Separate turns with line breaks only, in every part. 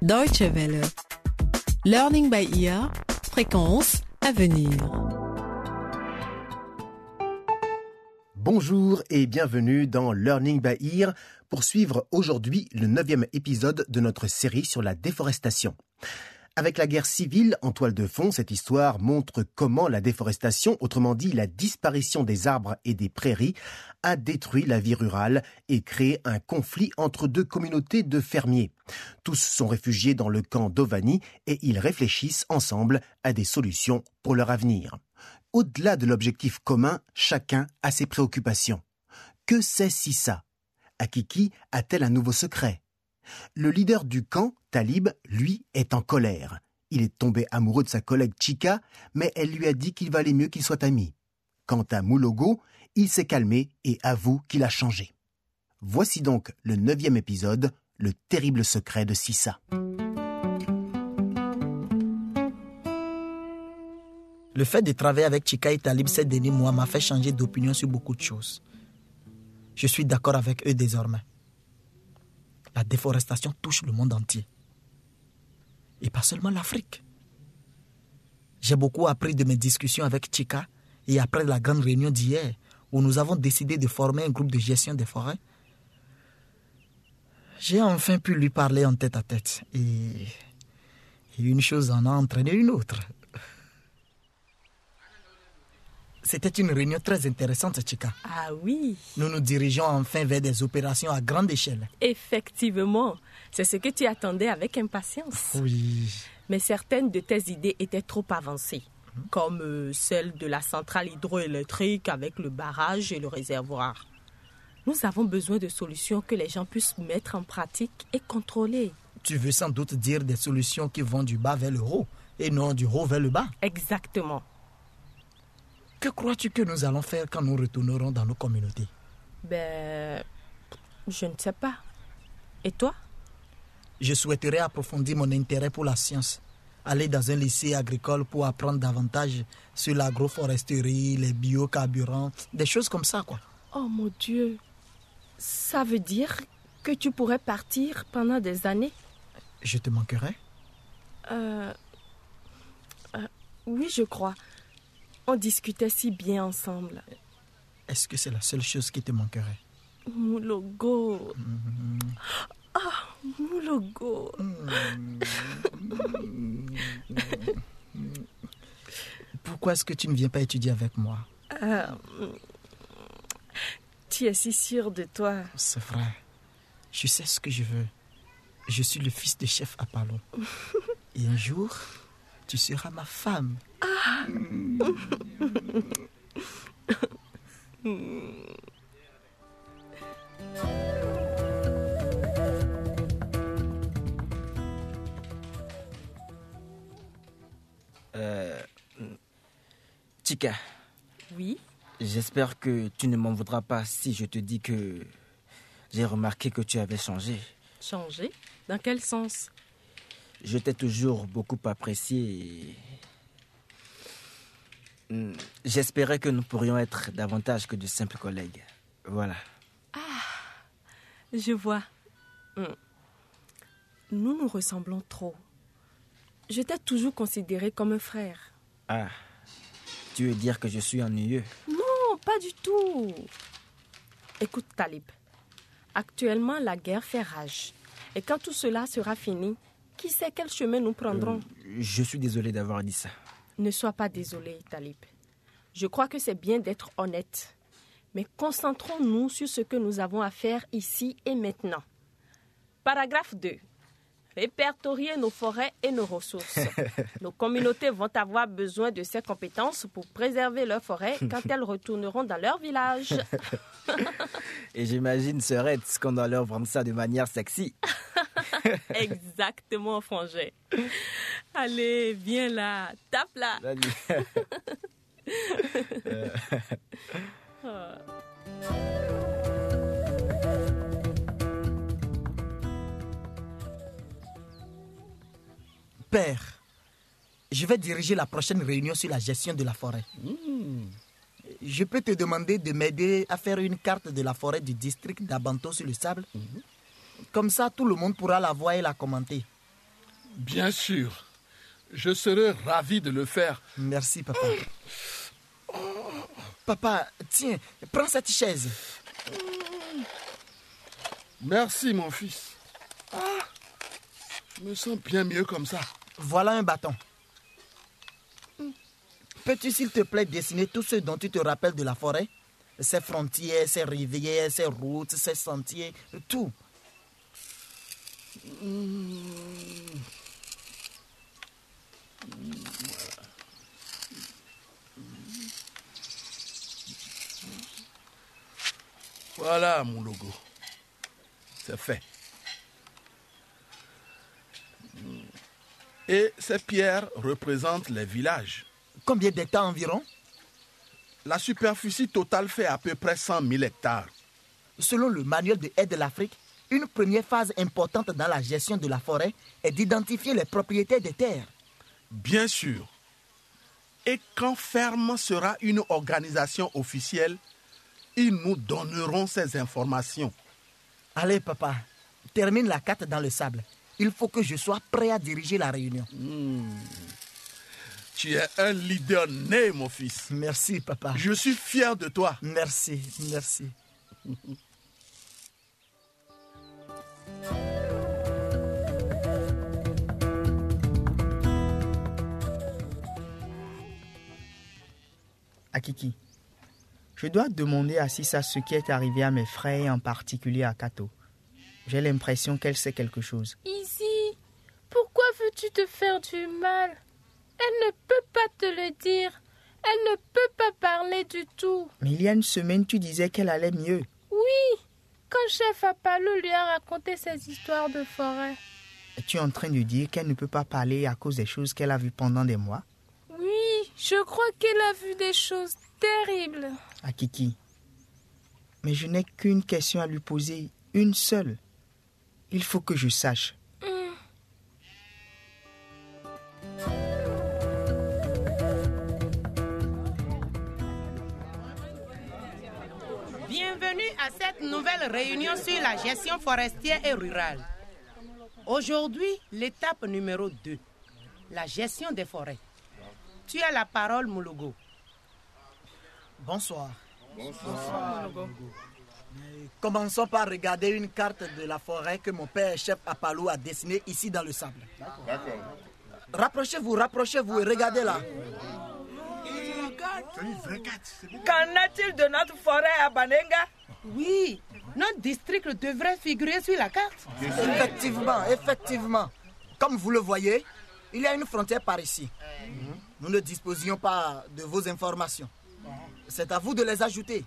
Deutsche Welle. Learning by ear. Fréquence à venir.
Bonjour et bienvenue dans Learning by Ear pour suivre aujourd'hui le neuvième épisode de notre série sur la déforestation. Avec la guerre civile en toile de fond, cette histoire montre comment la déforestation, autrement dit la disparition des arbres et des prairies, a détruit la vie rurale et créé un conflit entre deux communautés de fermiers. Tous sont réfugiés dans le camp d'Ovani et ils réfléchissent ensemble à des solutions pour leur avenir. Au-delà de l'objectif commun, chacun a ses préoccupations. Que c'est Sissa? Akiki a-t-elle un nouveau secret? Le leader du camp, Talib, lui, est en colère. Il est tombé amoureux de sa collègue Chika, mais elle lui a dit qu'il valait mieux qu'ils soient amis. Quant à Moulogo, il s'est calmé et avoue qu'il a changé. Voici donc le neuvième épisode, le terrible secret de Sissa.
Le fait de travailler avec Chika et Talib ces derniers mois m'a fait changer d'opinion sur beaucoup de choses. Je suis d'accord avec eux désormais. La déforestation touche le monde entier. Et pas seulement l'Afrique. J'ai beaucoup appris de mes discussions avec Chika et après la grande réunion d'hier où nous avons décidé de former un groupe de gestion des forêts. J'ai enfin pu lui parler en tête à tête et, et une chose en a entraîné une autre. C'était une réunion très intéressante, Chika.
Ah oui.
Nous nous dirigeons enfin vers des opérations à grande échelle.
Effectivement, c'est ce que tu attendais avec impatience.
Oui.
Mais certaines de tes idées étaient trop avancées, comme euh, celle de la centrale hydroélectrique avec le barrage et le réservoir. Nous avons besoin de solutions que les gens puissent mettre en pratique et contrôler.
Tu veux sans doute dire des solutions qui vont du bas vers le haut et non du haut vers le bas.
Exactement.
Que crois-tu que nous allons faire quand nous retournerons dans nos communautés?
Ben, je ne sais pas. Et toi?
Je souhaiterais approfondir mon intérêt pour la science. Aller dans un lycée agricole pour apprendre davantage sur l'agroforesterie, les biocarburants, des choses comme ça, quoi.
Oh mon Dieu. Ça veut dire que tu pourrais partir pendant des années?
Je te manquerai
Euh. euh, oui, je crois. On discutait si bien ensemble.
Est-ce que c'est la seule chose qui te manquerait?
Mon logo. Ah, mon logo.
Pourquoi est-ce que tu ne viens pas étudier avec moi?
Euh, tu es si sûr de toi.
C'est vrai. Je sais ce que je veux. Je suis le fils de chef Apollon. Et un jour, tu seras ma femme.
Chica,
Oui.
J'espère que tu ne m'en voudras pas si je te dis que j'ai remarqué que tu avais changé.
Changer Dans quel sens?
Je t'ai toujours beaucoup apprécié et... Hmm, J'espérais que nous pourrions être davantage que de simples collègues. Voilà.
Je vois. Hmm. Nous nous ressemblons trop. Je t'ai toujours considéré comme un frère.
Ah, tu veux dire que je suis ennuyeux?
Non, pas du tout. Écoute, Talib. Actuellement, la guerre fait rage. Et quand tout cela sera fini, qui sait quel chemin nous prendrons?
Je suis désolé d'avoir dit ça.
Ne sois pas désolé, Talib. Je crois que c'est bien d'être honnête. Mais concentrons-nous sur ce que nous avons à faire ici et maintenant. Paragraphe 2. Répertorier nos forêts et nos ressources. nos communautés vont avoir besoin de ces compétences pour préserver leurs forêts quand elles retourneront dans leur village.
Et j'imagine, Serette, qu'on doit leur vendre ça de manière sexy.
Exactement, frangin. Allez, viens là, tape là.
Père, je vais diriger la prochaine réunion sur la gestion de la forêt. Je peux te demander de m'aider à faire une carte de la forêt du district d'Abanto sur le sable Comme ça, tout le monde pourra la voir et la commenter.
Bien sûr. Je serai ravi de le faire.
Merci, papa. Papa, tiens, prends cette chaise.
Merci, mon fils. Ah, je me sens bien mieux comme ça.
Voilà un bâton. Peux-tu, s'il te plaît, dessiner tout ce dont tu te rappelles de la forêt? Ses frontières, ses rivières, ses routes, ses sentiers, tout.
Voilà mon logo. C'est fait. Et ces pierres représentent les villages.
Combien d'hectares environ?
La superficie totale fait à peu près 100 000 hectares.
Selon le manuel de aide de l'Afrique, une première phase importante dans la gestion de la forêt est d'identifier les propriétaires des terres.
Bien sûr. Et quand Ferme sera une organisation officielle, ils nous donneront ces informations.
Allez, papa, termine la carte dans le sable. Il faut que je sois prêt à diriger la réunion.
Tu es un leader né, mon fils.
Merci, papa.
Je suis fier de toi.
Merci, merci.
Akiki, je dois demander à Sissa ce qui est arrivé à mes frères et en particulier à Kato. J'ai l'impression qu'elle sait quelque chose.
Izzy, pourquoi veux-tu te faire du mal? Elle ne peut pas te le dire. Elle ne peut pas parler du tout.
Mais il y a une semaine, tu disais qu'elle allait mieux.
Oui, quand chef Apalo lui a raconté ses histoires de forêt.
Es-tu en train de dire qu'elle ne peut pas parler à cause des choses qu'elle a vues pendant des mois?
Oui, je crois qu'elle a vu des choses terribles.
Akiki, mais je n'ai qu'une question à lui poser, une seule. Il faut que je sache.
Bienvenue à cette nouvelle réunion sur la gestion forestière et rurale. Aujourd'hui, l'étape numéro 2, la gestion des forêts. Tu as la parole, Moulogo.
Bonsoir. Bonsoir. Commençons par regarder une carte de la forêt que mon père chef Apalou a dessinée ici dans le sable. Rapprochez-vous, rapprochez-vous et regardez là.
Qu'en est-il de notre forêt à Banenga?
Oui, notre district devrait figurer sur la carte.
Effectivement, effectivement. Comme vous le voyez, il y a une frontière par ici. Nous ne disposions pas de vos informations. C'est à vous de les ajouter.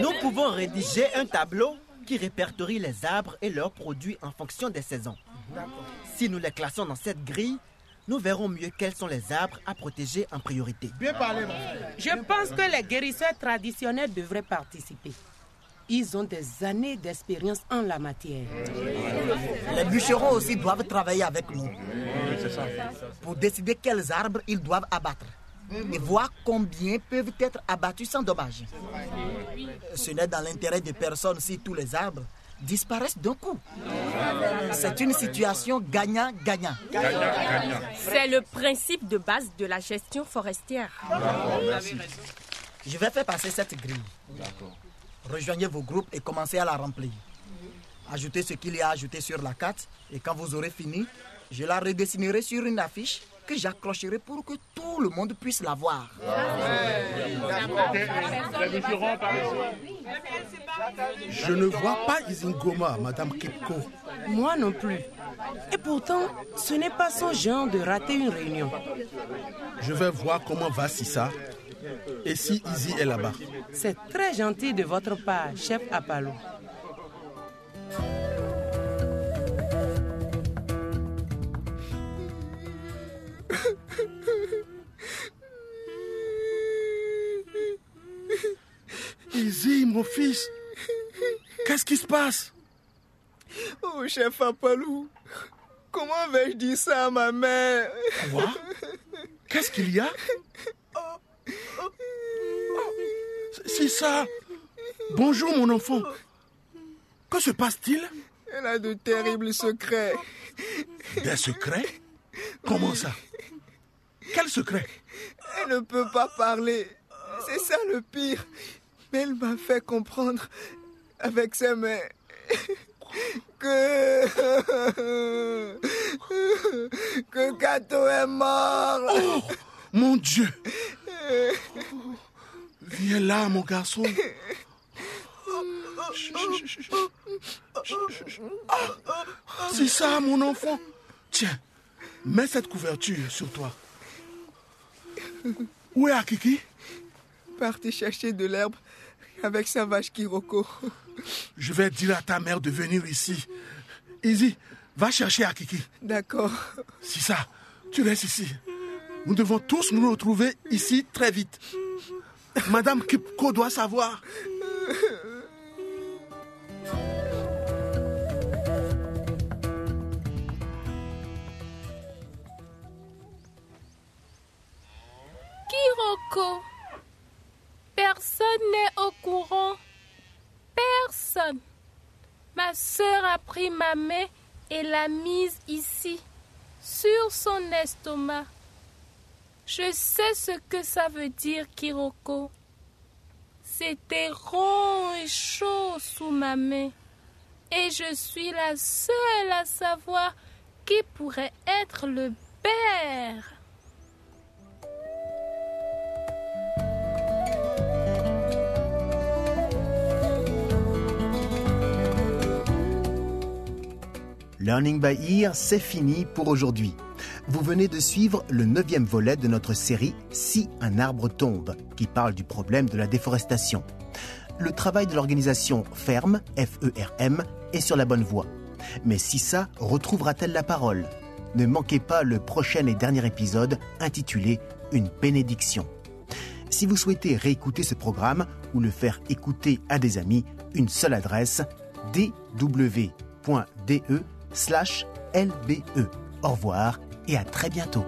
Nous pouvons rédiger un tableau qui répertorie les arbres et leurs produits en fonction des saisons. Si nous les classons dans cette grille, nous verrons mieux quels sont les arbres à protéger en priorité.
Bien parlé, mon
Je pense que les guérisseurs traditionnels devraient participer. Ils ont des années d'expérience en la matière.
Les bûcherons aussi doivent travailler avec nous pour décider quels arbres ils doivent abattre et voir combien peuvent être abattus sans dommage. Ce n'est dans l'intérêt de personne si tous les arbres disparaissent d'un coup. C'est une situation gagnant-gagnant.
C'est le principe de base de la gestion forestière.
Je vais faire passer cette grille. Rejoignez vos groupes et commencez à la remplir. Ajoutez ce qu'il y a à ajouter sur la carte et quand vous aurez fini, je la redessinerai sur une affiche que j'accrocherai pour que tout le monde puisse la voir.
Je ne vois pas Izingoma, Madame Kipko.
Moi non plus. Et pourtant, ce n'est pas son genre de rater une réunion.
Je vais voir comment va Sissa et si Izzy est là-bas.
C'est très gentil de votre part, chef Apalo.
Mon fils, qu'est-ce qui se passe?
Oh, chef Apalou, comment vais-je dire ça à ma mère?
Quoi? Qu'est-ce qu'il y a? C'est ça. Bonjour, mon enfant. Que se passe-t-il?
Elle a de terribles secrets.
Des secrets? Comment ça? Quel secret
Elle ne peut pas parler. C'est ça le pire. Mais elle m'a fait comprendre avec ses mains que. que Kato est mort.
Oh, mon Dieu Viens là, mon garçon. C'est ça, mon enfant. Tiens, mets cette couverture sur toi. Où est Akiki?
Partez chercher de l'herbe avec sa vache Kiroko.
Je vais dire à ta mère de venir ici. Izzy, va chercher Akiki.
D'accord.
C'est ça, tu restes ici. Nous devons tous nous retrouver ici très vite. Madame Kipko doit savoir.
Ma main et l'a mise ici, sur son estomac. Je sais ce que ça veut dire, Kiroko. C'était rond et chaud sous ma main. Et je suis la seule à savoir qui pourrait être le père.
Learning by Ear, c'est fini pour aujourd'hui. Vous venez de suivre le neuvième volet de notre série Si un arbre tombe, qui parle du problème de la déforestation. Le travail de l'organisation FERM, F-E-R-M, est sur la bonne voie. Mais si ça, retrouvera-t-elle la parole? Ne manquez pas le prochain et dernier épisode intitulé Une bénédiction. Si vous souhaitez réécouter ce programme ou le faire écouter à des amis, une seule adresse dw.de slash lbe. Au revoir et à très bientôt.